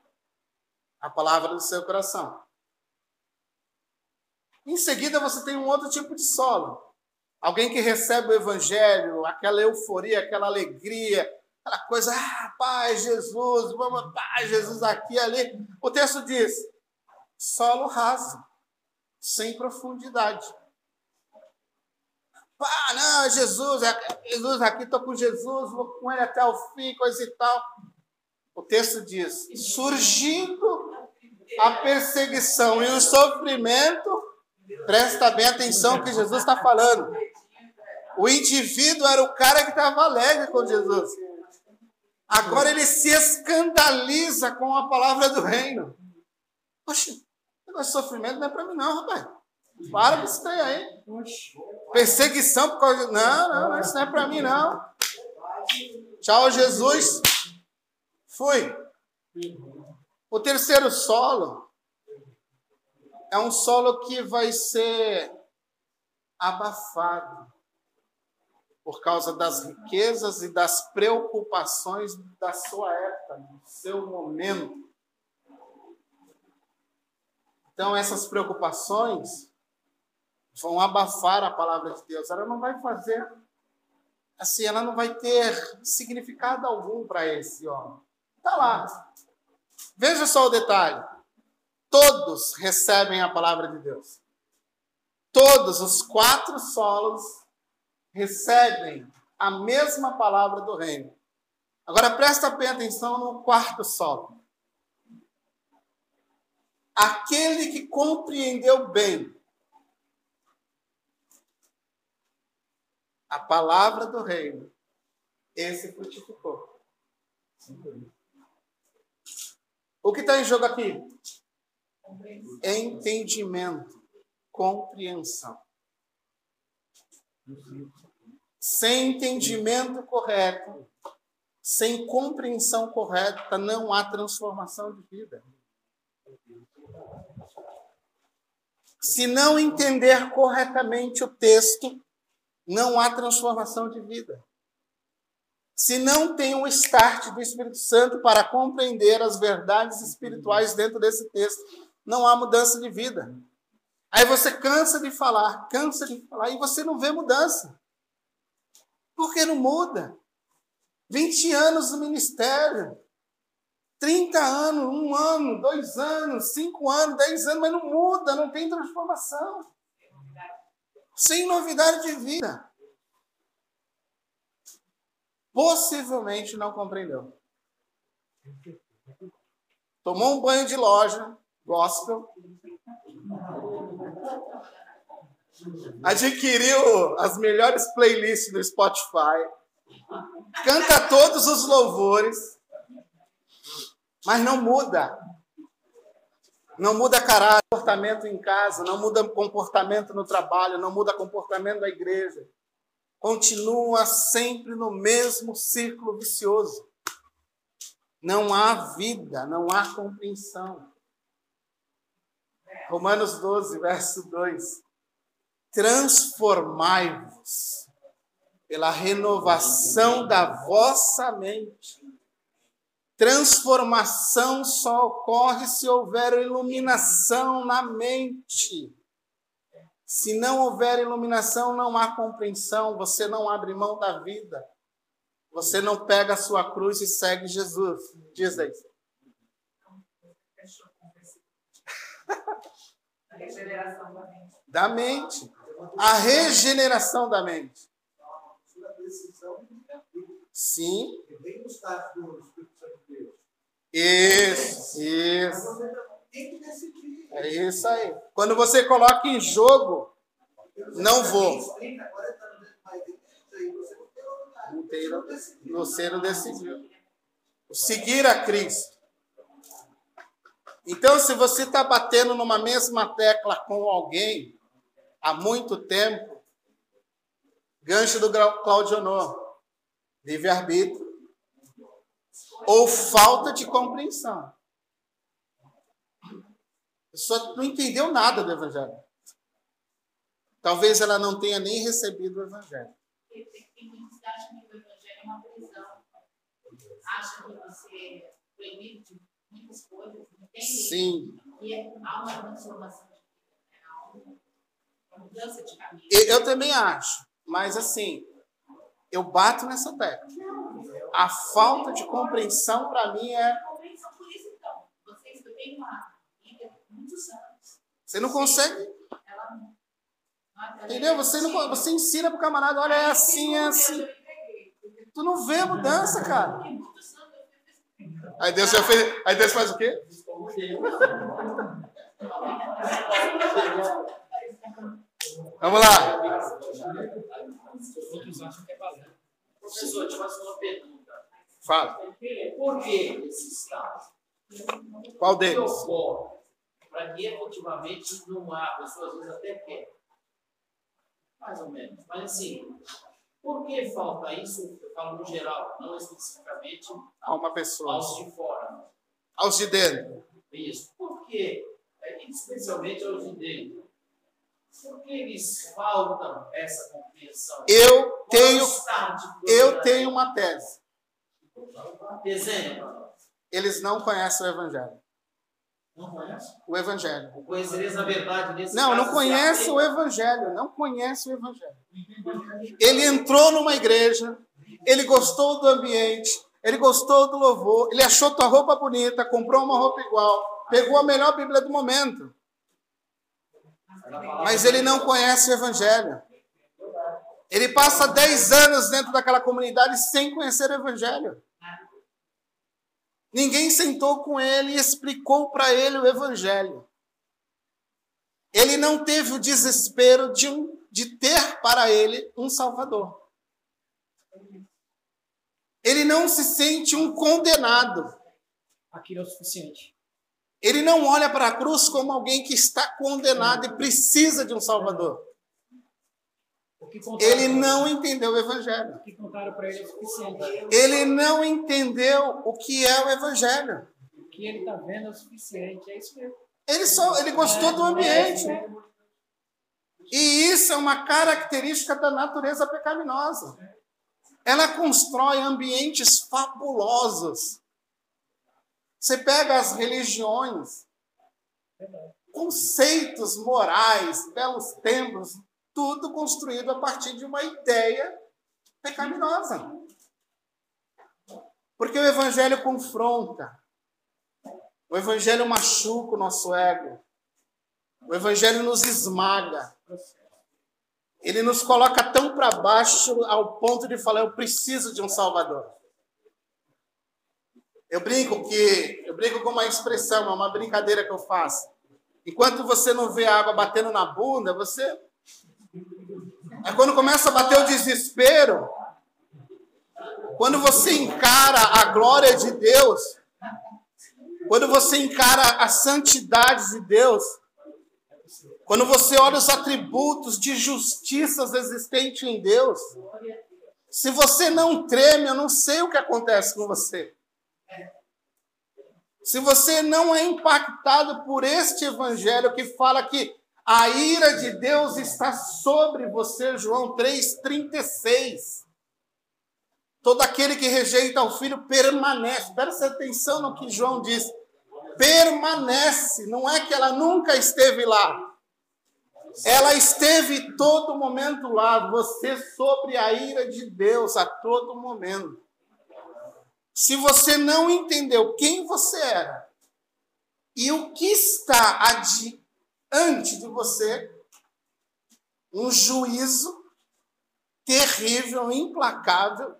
a palavra do seu coração. Em seguida, você tem um outro tipo de solo. Alguém que recebe o evangelho, aquela euforia, aquela alegria, aquela coisa, ah, Pai Jesus, vamos, Pai Jesus aqui ali. O texto diz: solo raso, sem profundidade. Ah, não, Jesus, é, Jesus aqui, estou com Jesus, vou com ele até o fim, coisa e tal. O texto diz: surgindo a perseguição e o sofrimento, presta bem atenção que Jesus está falando. O indivíduo era o cara que estava alegre com Jesus. Agora ele se escandaliza com a palavra do reino. Poxa, negócio de sofrimento não é para mim, não, rapaz. Para com isso aí. Perseguição por causa. De... Não, não, isso não é para mim, não. Tchau, Jesus. Fui. O terceiro solo é um solo que vai ser abafado por causa das riquezas e das preocupações da sua época, do seu momento. Então, essas preocupações vão abafar a palavra de Deus. Ela não vai fazer, assim, ela não vai ter significado algum para esse homem. Está lá. Veja só o detalhe. Todos recebem a palavra de Deus. Todos os quatro solos recebem a mesma palavra do reino. Agora presta bem atenção no quarto solo. Aquele que compreendeu bem a palavra do reino, esse frutificou. O que está em jogo aqui? Entendimento, compreensão. Sem entendimento correto, sem compreensão correta, não há transformação de vida. Se não entender corretamente o texto, não há transformação de vida. Se não tem um start do Espírito Santo para compreender as verdades espirituais dentro desse texto, não há mudança de vida. Aí você cansa de falar, cansa de falar, e você não vê mudança. Por que não muda? 20 anos no ministério, 30 anos, um ano, dois anos, cinco anos, dez anos, mas não muda, não tem transformação. Sem novidade de vida. Possivelmente não compreendeu. Tomou um banho de loja, gospel, adquiriu as melhores playlists no Spotify, canta todos os louvores, mas não muda. Não muda caráter, comportamento em casa, não muda comportamento no trabalho, não muda comportamento da igreja. Continua sempre no mesmo círculo vicioso. Não há vida, não há compreensão. Romanos 12, verso 2. Transformai-vos pela renovação da vossa mente. Transformação só ocorre se houver iluminação na mente. Se não houver iluminação, não há compreensão, você não abre mão da vida. Você não pega a sua cruz e segue Jesus. Diz aí. Regeneração da mente. Da mente. A regeneração da mente. Sim. Isso, isso. É isso aí. Quando você coloca em jogo, não vou. no ser decidiu. Seguir a Cristo. Então, se você está batendo numa mesma tecla com alguém há muito tempo, gancho do Claudio Honor, livre-arbítrio ou falta de compreensão. A pessoa não entendeu nada do Evangelho. Talvez ela não tenha nem recebido o Evangelho. Tem muitos que acham que o Evangelho é uma prisão. Que você é proibido de muitas coisas, tem Sim. Eu também acho. Mas assim, eu bato nessa tecla. A falta de compreensão, para mim, é. Você não consegue. Entendeu? Você, não, você ensina pro camarada, olha, é assim, é assim. Tu não vê a mudança, cara. Aí Deus já fez. Aí Deus faz o quê? Vamos lá. Outros acham que é balela. Professor, eu fazer uma pergunta. Fala. Por que esses casos? Qual deles? Para que efetivamente não há, a pessoa às vezes até quer. Mais ou menos. Mas assim, por que falta isso? Eu falo no geral, não especificamente A uma pessoa. aos de fora. Aos de dentro. Isso. Por quê? É, Especialmente aos de dentro. Por que eles faltam essa compreensão? Eu Qual tenho, eu tenho uma tese. Exemplo. Eles não conhecem o Evangelho. Não conhece? O Evangelho. O conhecereis a verdade nesse Não, não conhece o Evangelho. Não conhece o Evangelho. Ele entrou numa igreja, ele gostou do ambiente, ele gostou do louvor, ele achou tua roupa bonita, comprou uma roupa igual, pegou a melhor Bíblia do momento. Mas ele não conhece o Evangelho. Ele passa 10 anos dentro daquela comunidade sem conhecer o Evangelho. Ninguém sentou com ele e explicou para ele o Evangelho. Ele não teve o desespero de, um, de ter para ele um Salvador. Ele não se sente um condenado. Aquilo é o suficiente. Ele não olha para a cruz como alguém que está condenado e precisa de um Salvador. Ele não entendeu o Evangelho. O que contaram para ele é suficiente. Ele não entendeu o que é o Evangelho. O que ele está vendo é o suficiente. É isso mesmo. Ele só ele gostou do É ambiente. isso mesmo. E isso é uma característica da natureza pecaminosa. Ela constrói ambientes fabulosos. Você pega as religiões, conceitos morais, belos templos, tudo construído a partir de uma ideia pecaminosa. Porque o evangelho confronta. O evangelho machuca o nosso ego. O evangelho nos esmaga. Ele nos coloca tão para baixo ao ponto de falar: eu preciso de um Salvador. Eu brinco que eu brinco com uma expressão, é uma brincadeira que eu faço. Enquanto você não vê a água batendo na bunda, você é quando começa a bater o desespero. Quando você encara a glória de Deus, quando você encara a santidade de Deus, quando você olha os atributos de justiças existentes em Deus, se você não treme, eu não sei o que acontece com você. Se você não é impactado por este evangelho que fala que a ira de Deus está sobre você, João 3,36. Todo aquele que rejeita o filho permanece. Presta atenção no que João diz. Permanece. Não é que ela nunca esteve lá. Ela esteve todo momento lá. Você sobre a ira de Deus a todo momento. Se você não entendeu quem você era e o que está adiante de você, um juízo terrível, implacável,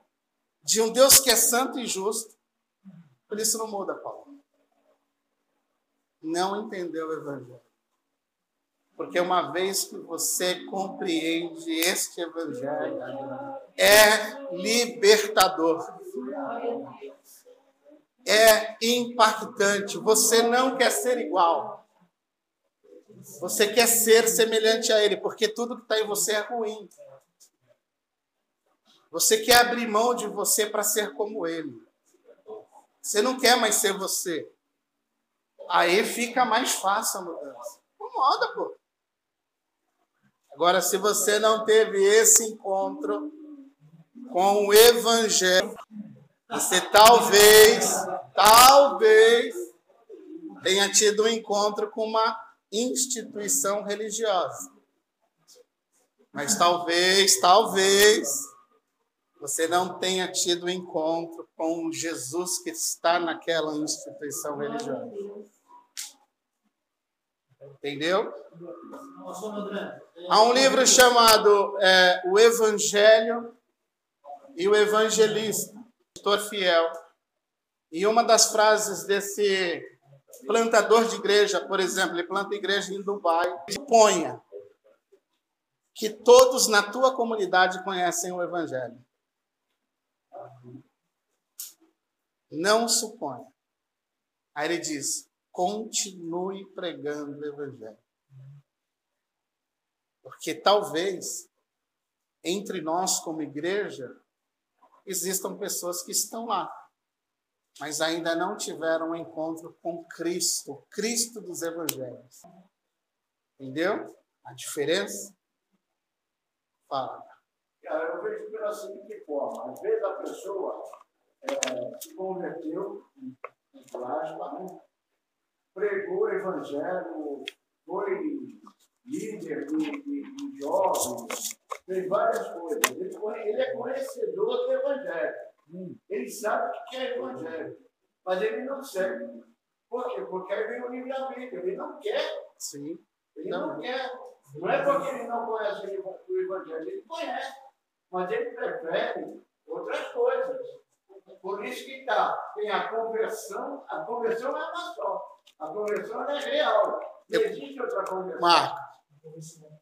de um Deus que é santo e justo. Por isso não muda, Paulo. Não entendeu o Evangelho. Porque uma vez que você compreende este Evangelho, é libertador. É impactante. Você não quer ser igual. Você quer ser semelhante a Ele, porque tudo que está em você é ruim. Você quer abrir mão de você para ser como Ele. Você não quer mais ser você. Aí fica mais fácil a mudança. Incomoda, pô. Agora, se você não teve esse encontro com o Evangelho, você talvez, talvez, tenha tido um encontro com uma instituição religiosa. Mas talvez, talvez, você não tenha tido um encontro com Jesus que está naquela instituição religiosa. Entendeu? Há um livro chamado é, O Evangelho e o Evangelista, pastor fiel. E uma das frases desse plantador de igreja, por exemplo, ele planta igreja em Dubai, suponha que todos na tua comunidade conhecem o Evangelho. Não suponha. Aí ele diz: continue pregando o Evangelho. Porque talvez entre nós, como igreja, existam pessoas que estão lá, mas ainda não tiveram um encontro com Cristo, Cristo dos Evangelhos. Entendeu a diferença? Fala. Cara, eu vejo pela seguinte forma: às vezes a pessoa é, se converteu em plasma, né? Pregou o evangelho, foi líder de, de, de jovens, fez várias coisas. Ele, ele é conhecedor do evangelho. Ele sabe o que é evangelho, mas ele não segue. Por quê? Porque aí vem o livre-arbítrio. Ele não quer. Sim. Ele não, não quer. Não é porque ele não conhece o evangelho, ele conhece. Mas ele prefere outras coisas. Por isso que tá, tem a conversão, a conversão é uma só. A conversão é real. Não existe outra conversão. Marco,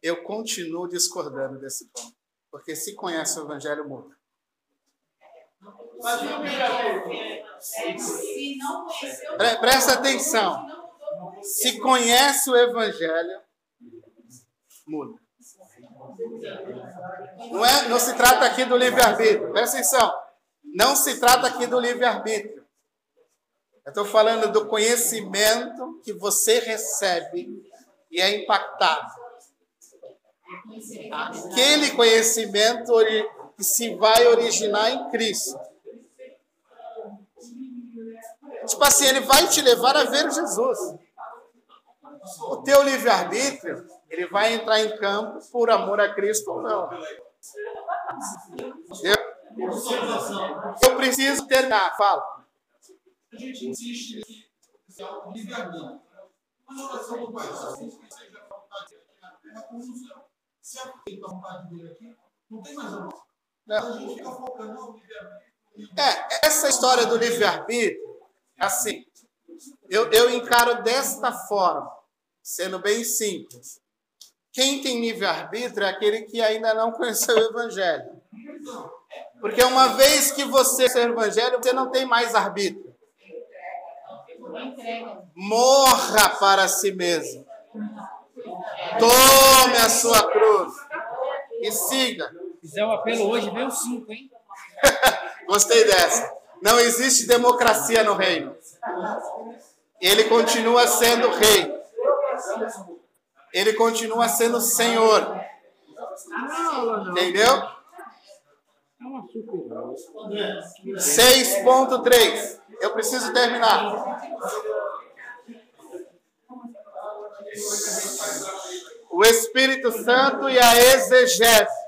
eu continuo discordando desse ponto. Porque se conhece o evangelho, muda. Mas não Se não conheceu. Pre- Presta atenção. Se conhece o evangelho, muda. Não, é, não se trata aqui do livre-arbítrio. Presta atenção. Não se trata aqui do livre-arbítrio. Eu estou falando do conhecimento que você recebe e é impactado. Aquele conhecimento que se vai originar em Cristo. Tipo assim, ele vai te levar a ver Jesus. O teu livre-arbítrio, ele vai entrar em campo por amor a Cristo ou não. Eu, eu preciso terminar, fala. A gente insiste nesse livre-arbítrio. Mas a oração do Pai, só se seja a vontade aqui na terra como no céu. Se aceita a vontade dele aqui, não tem mais a. Mas a gente fica focando no livre-arbítrio. É, essa história do livre-arbítrio, assim, eu, eu encaro desta forma, sendo bem simples. Quem tem livre-arbítrio é aquele que ainda não conheceu o Evangelho. Porque uma vez que você o Evangelho, você não tem mais arbítrio. Morra para si mesmo. Tome a sua cruz e siga. Fizer o apelo hoje, vem o 5, hein? Gostei dessa. Não existe democracia no reino. Ele continua sendo rei. Ele continua sendo senhor. Entendeu? É uma super. 6.3. Eu preciso terminar. O Espírito Santo e a exegese.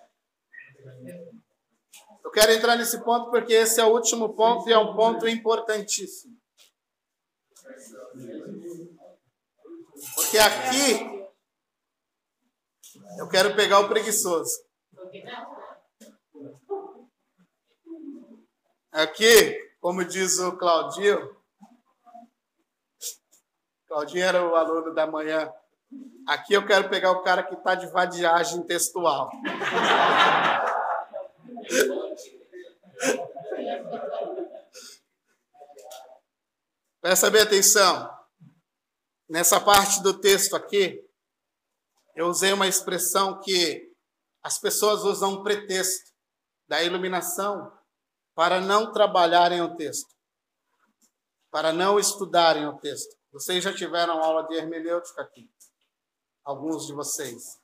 Eu quero entrar nesse ponto porque esse é o último ponto e é um ponto importantíssimo. Porque aqui eu quero pegar o preguiçoso. Aqui, como diz o Claudio, Claudinho era o aluno da manhã. Aqui eu quero pegar o cara que está de vadiagem textual. Presta bem atenção. Nessa parte do texto aqui, eu usei uma expressão que as pessoas usam um pretexto da iluminação para não trabalharem o texto, para não estudarem o texto. Vocês já tiveram aula de hermenêutica aqui, alguns de vocês.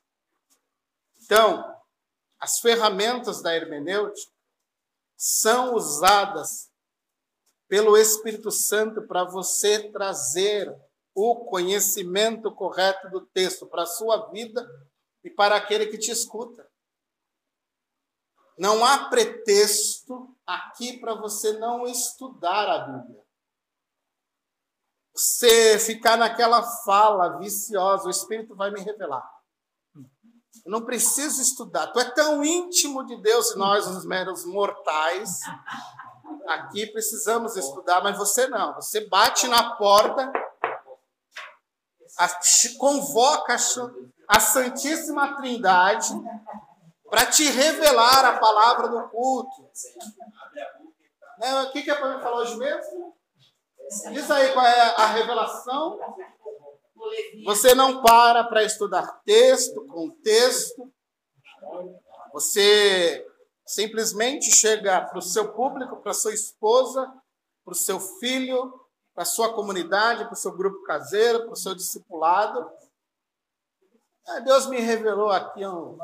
Então, as ferramentas da hermenêutica são usadas pelo Espírito Santo para você trazer o conhecimento correto do texto para a sua vida e para aquele que te escuta. Não há pretexto aqui para você não estudar a Bíblia. Você ficar naquela fala viciosa, o Espírito vai me revelar. Eu não preciso estudar. Tu é tão íntimo de Deus e nós, os meros mortais, aqui precisamos estudar, mas você não. Você bate na porta, convoca a Santíssima Trindade para te revelar a palavra do culto. Né, o que, é para mim falar hoje mesmo? Diz aí qual é a revelação. Você não para para estudar texto, contexto. Você simplesmente chega para o seu público, para sua esposa, para o seu filho, para sua comunidade, para o seu grupo caseiro, para o seu discipulado Deus me revelou aqui um,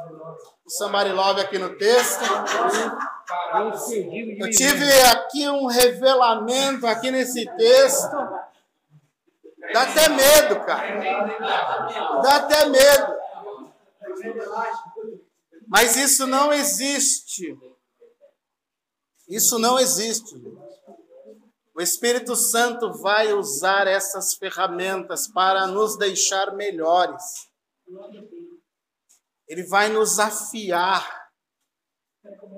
Somebody aqui no texto. Eu tive aqui um revelamento aqui nesse texto. Dá até medo, cara. Dá até medo. Mas isso não existe. Isso não existe. O Espírito Santo vai usar essas ferramentas para nos deixar melhores. Ele vai nos afiar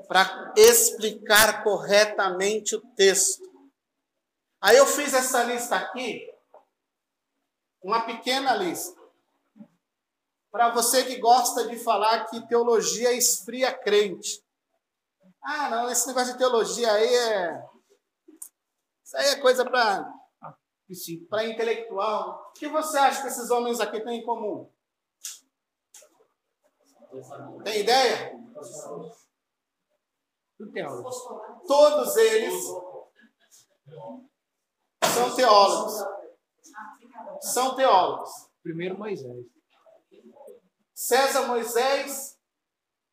para explicar corretamente o texto. Aí eu fiz essa lista aqui, uma pequena lista. Para você que gosta de falar que teologia esfria crente. Ah, não, esse negócio de teologia aí é. Isso aí é coisa para. Para intelectual. O que você acha que esses homens aqui têm em comum? Tem ideia? Todos eles são teólogos. São teólogos. Primeiro Moisés. César Moisés,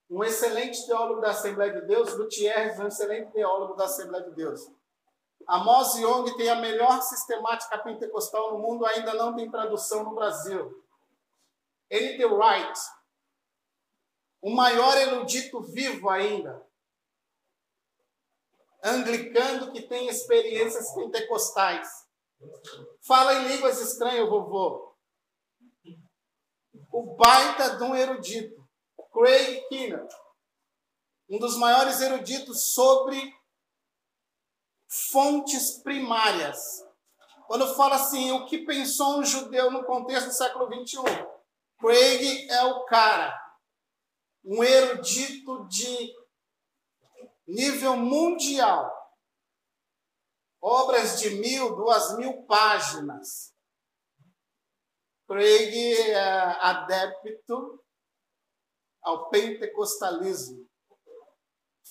um excelente teólogo da Assembleia de Deus. Gutierrez, um excelente teólogo da Assembleia de Deus. Amos Young tem a melhor sistemática pentecostal no mundo, ainda não tem tradução no Brasil. N.T. Wright, o maior erudito vivo ainda, anglicano que tem experiências pentecostais. Fala em línguas estranhas, vovô. O baita de um erudito, Craig Kinner, um dos maiores eruditos sobre fontes primárias. Quando fala assim, o que pensou um judeu no contexto do século XXI? Craig é o cara um erudito de nível mundial. Obras de mil, duas mil páginas. Craig é adepto ao pentecostalismo.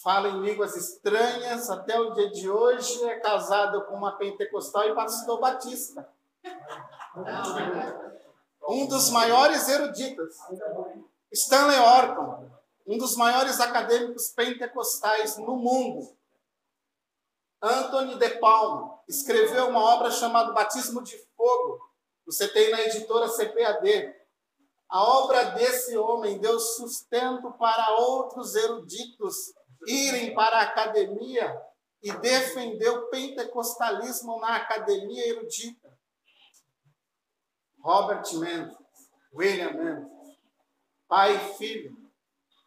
Fala em línguas estranhas, até o dia de hoje é casado com uma pentecostal e pastor batista. Um dos maiores eruditos. Stanley Orton, um dos maiores acadêmicos pentecostais no mundo. Anthony de Palma escreveu uma obra chamada Batismo de Fogo. Você tem na editora CPAD. A obra desse homem deu sustento para outros eruditos irem para a academia e defender o pentecostalismo na academia erudita. Robert Mendes, William Mendes, pai e filho,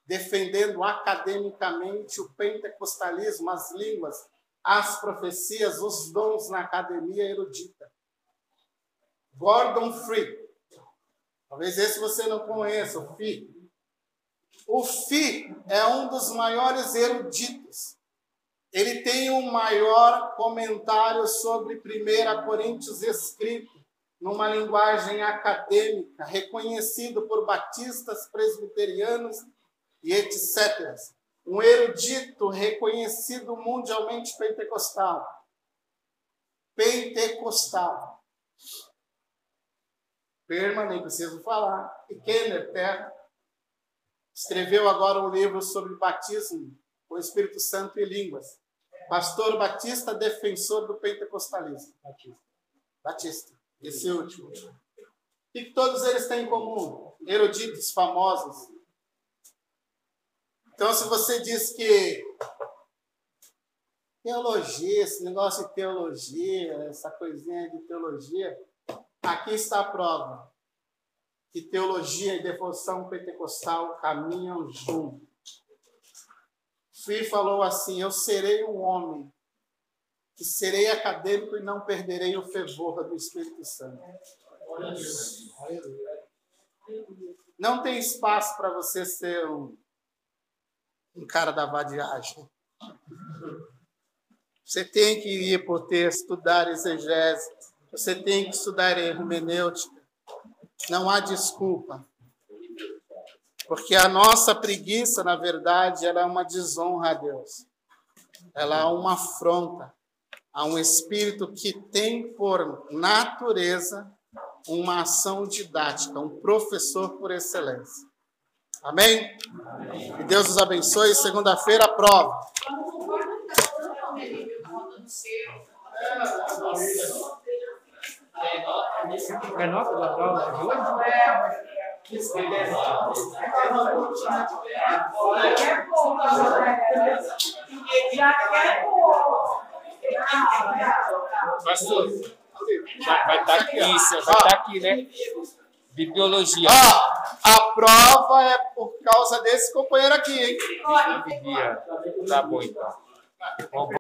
defendendo academicamente o pentecostalismo, as línguas, as profecias, os dons na academia erudita. Gordon Free. Talvez esse você não conheça, o Fi. O Fi é um dos maiores eruditos. Ele tem o maior comentário sobre 1 Coríntios escrito numa linguagem acadêmica, reconhecido por batistas, presbiterianos e etc. Um erudito reconhecido mundialmente pentecostal. Pentecostal. Perma, nem preciso falar. E Kenner Terra escreveu agora um livro sobre batismo com o Espírito Santo e línguas. Pastor Batista, defensor do pentecostalismo. Batista. Batista. Esse último. O que todos eles têm em comum? Eruditos famosos. Então, se você diz que teologia, esse negócio de teologia, essa coisinha de teologia, aqui está a prova que teologia e devoção pentecostal caminham juntos. Fui falou assim: Eu serei um homem que serei acadêmico e não perderei o fervor do Espírito Santo. Não tem espaço para você ser um, um cara da vadiagem. Você tem que ir por texto, estudar exegese. Você tem que estudar hermenêutica. Não há desculpa. Porque a nossa preguiça, na verdade, ela é uma desonra a Deus. Ela é uma afronta a um espírito que tem por natureza uma ação didática, um professor por excelência. Amém? Amém. E Deus os abençoe. Segunda-feira, prova. É nota da prova de hoje? Já quer Pastor, vai, estar aqui, vai estar aqui, né? De biologia. Ah, a prova é por causa desse companheiro aqui, hein? Tá bom, então. Vamos